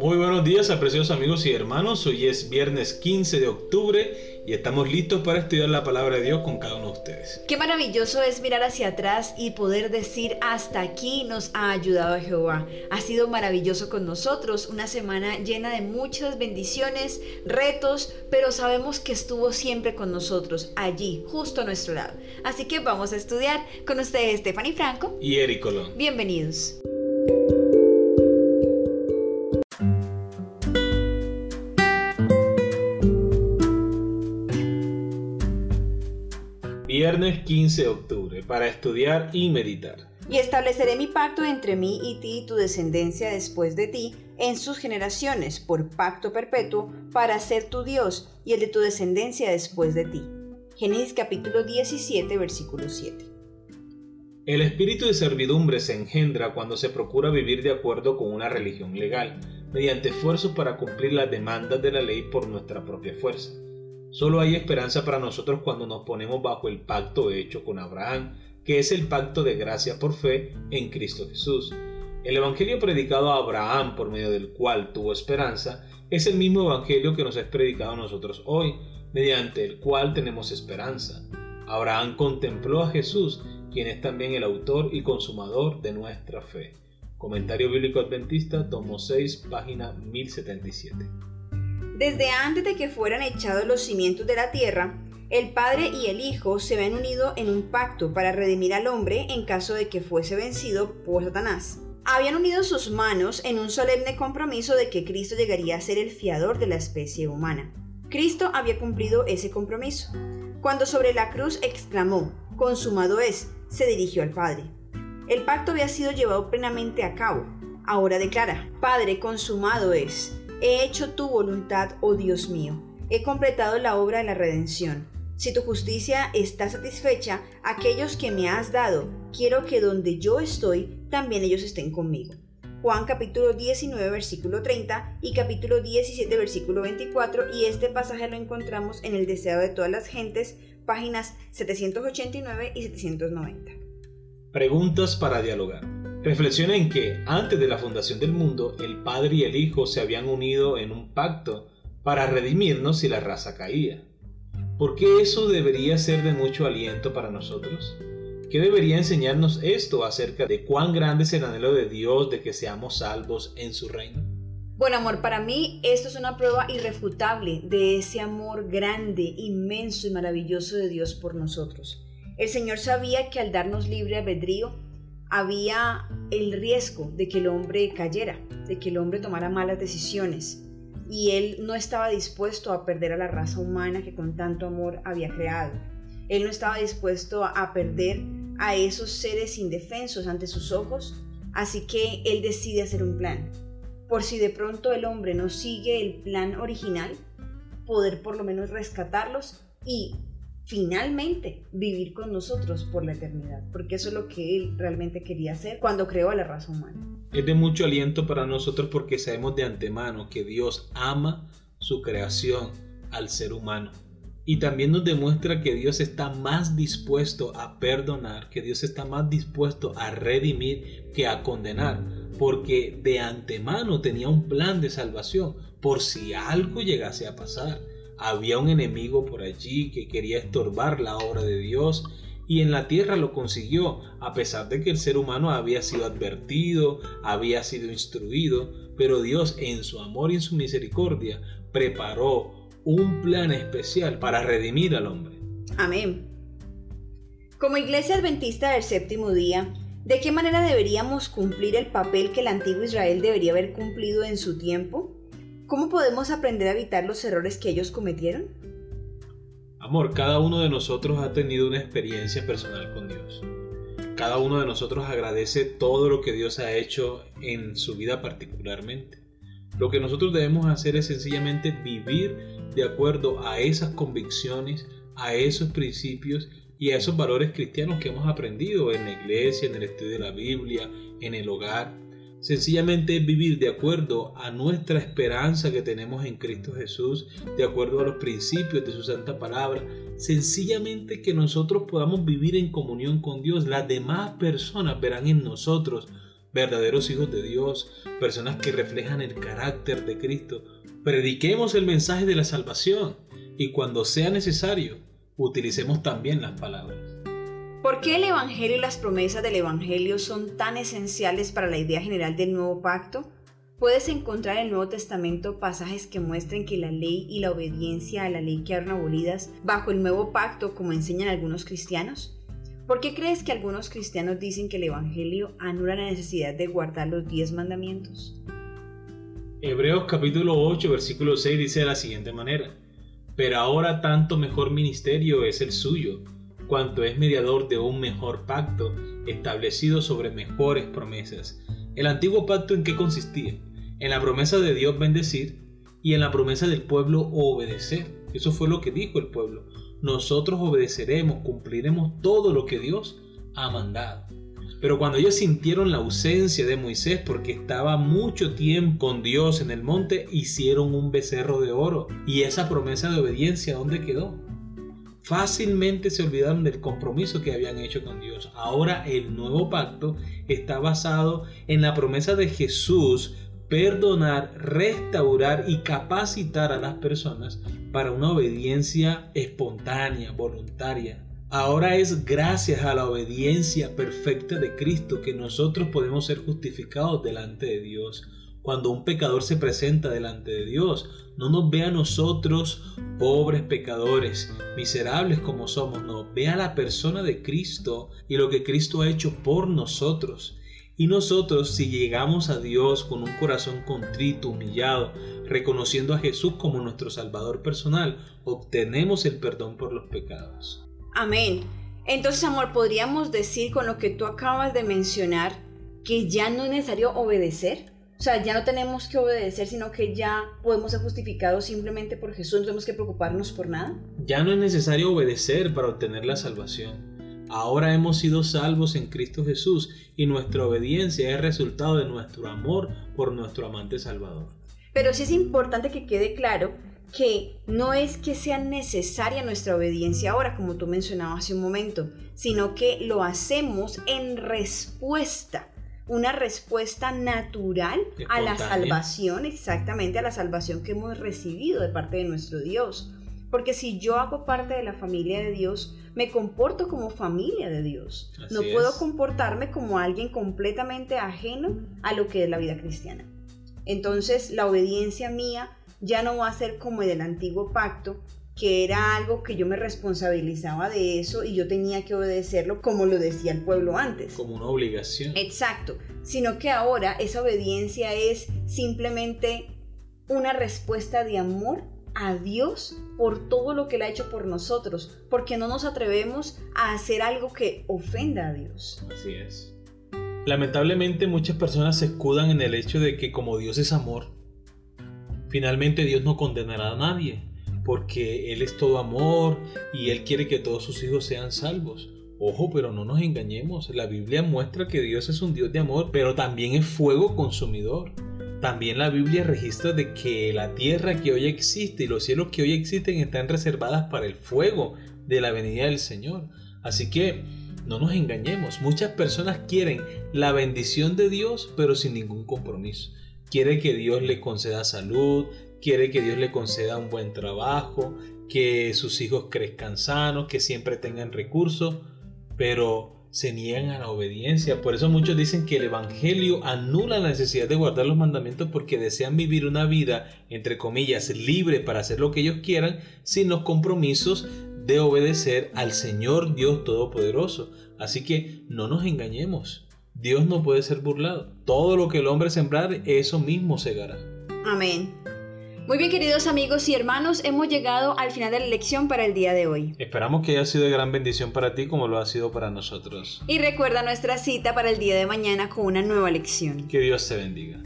Muy buenos días, apreciados amigos y hermanos. Hoy es viernes 15 de octubre y estamos listos para estudiar la palabra de Dios con cada uno de ustedes. Qué maravilloso es mirar hacia atrás y poder decir hasta aquí nos ha ayudado Jehová. Ha sido maravilloso con nosotros, una semana llena de muchas bendiciones, retos, pero sabemos que estuvo siempre con nosotros, allí, justo a nuestro lado. Así que vamos a estudiar con ustedes Stephanie Franco y Eric Colón. Bienvenidos. Viernes 15 de octubre para estudiar y meditar. Y estableceré mi pacto entre mí y ti y tu descendencia después de ti en sus generaciones por pacto perpetuo para ser tu Dios y el de tu descendencia después de ti. Génesis capítulo 17 versículo 7. El espíritu de servidumbre se engendra cuando se procura vivir de acuerdo con una religión legal, mediante esfuerzos para cumplir las demandas de la ley por nuestra propia fuerza. Solo hay esperanza para nosotros cuando nos ponemos bajo el pacto hecho con Abraham, que es el pacto de gracia por fe en Cristo Jesús. El Evangelio predicado a Abraham, por medio del cual tuvo esperanza, es el mismo Evangelio que nos es predicado a nosotros hoy, mediante el cual tenemos esperanza. Abraham contempló a Jesús, quien es también el autor y consumador de nuestra fe. Comentario Bíblico Adventista, tomo 6, página 1077. Desde antes de que fueran echados los cimientos de la tierra, el Padre y el Hijo se habían unido en un pacto para redimir al hombre en caso de que fuese vencido por Satanás. Habían unido sus manos en un solemne compromiso de que Cristo llegaría a ser el fiador de la especie humana. Cristo había cumplido ese compromiso. Cuando sobre la cruz exclamó, consumado es, se dirigió al Padre. El pacto había sido llevado plenamente a cabo. Ahora declara, Padre, consumado es. He hecho tu voluntad, oh Dios mío. He completado la obra de la redención. Si tu justicia está satisfecha, aquellos que me has dado, quiero que donde yo estoy, también ellos estén conmigo. Juan capítulo 19 versículo 30 y capítulo 17 versículo 24 y este pasaje lo encontramos en el Deseo de todas las gentes, páginas 789 y 790. Preguntas para dialogar. Reflexiona en que antes de la fundación del mundo, el Padre y el Hijo se habían unido en un pacto para redimirnos si la raza caía. ¿Por qué eso debería ser de mucho aliento para nosotros? ¿Qué debería enseñarnos esto acerca de cuán grande es el anhelo de Dios de que seamos salvos en su reino? Bueno, amor, para mí esto es una prueba irrefutable de ese amor grande, inmenso y maravilloso de Dios por nosotros. El Señor sabía que al darnos libre albedrío, había el riesgo de que el hombre cayera, de que el hombre tomara malas decisiones. Y él no estaba dispuesto a perder a la raza humana que con tanto amor había creado. Él no estaba dispuesto a perder a esos seres indefensos ante sus ojos, así que él decide hacer un plan. Por si de pronto el hombre no sigue el plan original, poder por lo menos rescatarlos y finalmente vivir con nosotros por la eternidad, porque eso es lo que Él realmente quería hacer cuando creó a la raza humana. Es de mucho aliento para nosotros porque sabemos de antemano que Dios ama su creación al ser humano. Y también nos demuestra que Dios está más dispuesto a perdonar, que Dios está más dispuesto a redimir que a condenar, porque de antemano tenía un plan de salvación por si algo llegase a pasar había un enemigo por allí que quería estorbar la obra de Dios y en la tierra lo consiguió, a pesar de que el ser humano había sido advertido, había sido instruido, pero Dios en su amor y en su misericordia preparó un plan especial para redimir al hombre. Amén. Como iglesia adventista del séptimo día, ¿de qué manera deberíamos cumplir el papel que el antiguo Israel debería haber cumplido en su tiempo? ¿Cómo podemos aprender a evitar los errores que ellos cometieron? Amor, cada uno de nosotros ha tenido una experiencia personal con Dios. Cada uno de nosotros agradece todo lo que Dios ha hecho en su vida particularmente. Lo que nosotros debemos hacer es sencillamente vivir de acuerdo a esas convicciones, a esos principios y a esos valores cristianos que hemos aprendido en la iglesia, en el estudio de la Biblia, en el hogar. Sencillamente es vivir de acuerdo a nuestra esperanza que tenemos en Cristo Jesús, de acuerdo a los principios de su santa palabra. Sencillamente que nosotros podamos vivir en comunión con Dios. Las demás personas verán en nosotros verdaderos hijos de Dios, personas que reflejan el carácter de Cristo. Prediquemos el mensaje de la salvación y cuando sea necesario, utilicemos también las palabras. ¿Por qué el Evangelio y las promesas del Evangelio son tan esenciales para la idea general del nuevo pacto? Puedes encontrar en el Nuevo Testamento pasajes que muestren que la ley y la obediencia a la ley quedaron abolidas bajo el nuevo pacto como enseñan algunos cristianos. ¿Por qué crees que algunos cristianos dicen que el Evangelio anula la necesidad de guardar los diez mandamientos? Hebreos capítulo 8 versículo 6 dice de la siguiente manera, pero ahora tanto mejor ministerio es el suyo, cuanto es mediador de un mejor pacto establecido sobre mejores promesas. ¿El antiguo pacto en qué consistía? En la promesa de Dios bendecir y en la promesa del pueblo obedecer. Eso fue lo que dijo el pueblo. Nosotros obedeceremos, cumpliremos todo lo que Dios ha mandado. Pero cuando ellos sintieron la ausencia de Moisés porque estaba mucho tiempo con Dios en el monte, hicieron un becerro de oro. ¿Y esa promesa de obediencia dónde quedó? Fácilmente se olvidaron del compromiso que habían hecho con Dios. Ahora el nuevo pacto está basado en la promesa de Jesús perdonar, restaurar y capacitar a las personas para una obediencia espontánea, voluntaria. Ahora es gracias a la obediencia perfecta de Cristo que nosotros podemos ser justificados delante de Dios. Cuando un pecador se presenta delante de Dios, no nos ve a nosotros pobres pecadores, miserables como somos, no, ve a la persona de Cristo y lo que Cristo ha hecho por nosotros. Y nosotros si llegamos a Dios con un corazón contrito, humillado, reconociendo a Jesús como nuestro Salvador personal, obtenemos el perdón por los pecados. Amén. Entonces, amor, podríamos decir con lo que tú acabas de mencionar que ya no es necesario obedecer. O sea, ya no tenemos que obedecer, sino que ya podemos ser justificados simplemente por Jesús, no tenemos que preocuparnos por nada. Ya no es necesario obedecer para obtener la salvación. Ahora hemos sido salvos en Cristo Jesús y nuestra obediencia es resultado de nuestro amor por nuestro amante Salvador. Pero sí es importante que quede claro que no es que sea necesaria nuestra obediencia ahora, como tú mencionabas hace un momento, sino que lo hacemos en respuesta una respuesta natural a la salvación, exactamente a la salvación que hemos recibido de parte de nuestro Dios. Porque si yo hago parte de la familia de Dios, me comporto como familia de Dios. no puedo comportarme como alguien completamente ajeno a lo que es la vida cristiana. Entonces la obediencia mía ya no va a ser como el antiguo pacto, que era algo que yo me responsabilizaba de eso y yo tenía que obedecerlo como lo decía el pueblo antes. Como una obligación. Exacto, sino que ahora esa obediencia es simplemente una respuesta de amor a Dios por todo lo que Él ha hecho por nosotros, porque no nos atrevemos a hacer algo que ofenda a Dios. Así es. Lamentablemente muchas personas se escudan en el hecho de que como Dios es amor, finalmente Dios no condenará a nadie porque Él es todo amor y Él quiere que todos sus hijos sean salvos. Ojo, pero no nos engañemos. La Biblia muestra que Dios es un Dios de amor, pero también es fuego consumidor. También la Biblia registra de que la tierra que hoy existe y los cielos que hoy existen están reservadas para el fuego de la venida del Señor. Así que no nos engañemos. Muchas personas quieren la bendición de Dios, pero sin ningún compromiso. Quiere que Dios le conceda salud, quiere que Dios le conceda un buen trabajo, que sus hijos crezcan sanos, que siempre tengan recursos, pero se niegan a la obediencia. Por eso muchos dicen que el Evangelio anula la necesidad de guardar los mandamientos porque desean vivir una vida, entre comillas, libre para hacer lo que ellos quieran, sin los compromisos de obedecer al Señor Dios Todopoderoso. Así que no nos engañemos. Dios no puede ser burlado. Todo lo que el hombre sembrar, eso mismo segará. Amén. Muy bien, queridos amigos y hermanos, hemos llegado al final de la lección para el día de hoy. Esperamos que haya sido de gran bendición para ti como lo ha sido para nosotros. Y recuerda nuestra cita para el día de mañana con una nueva lección. Que Dios te bendiga.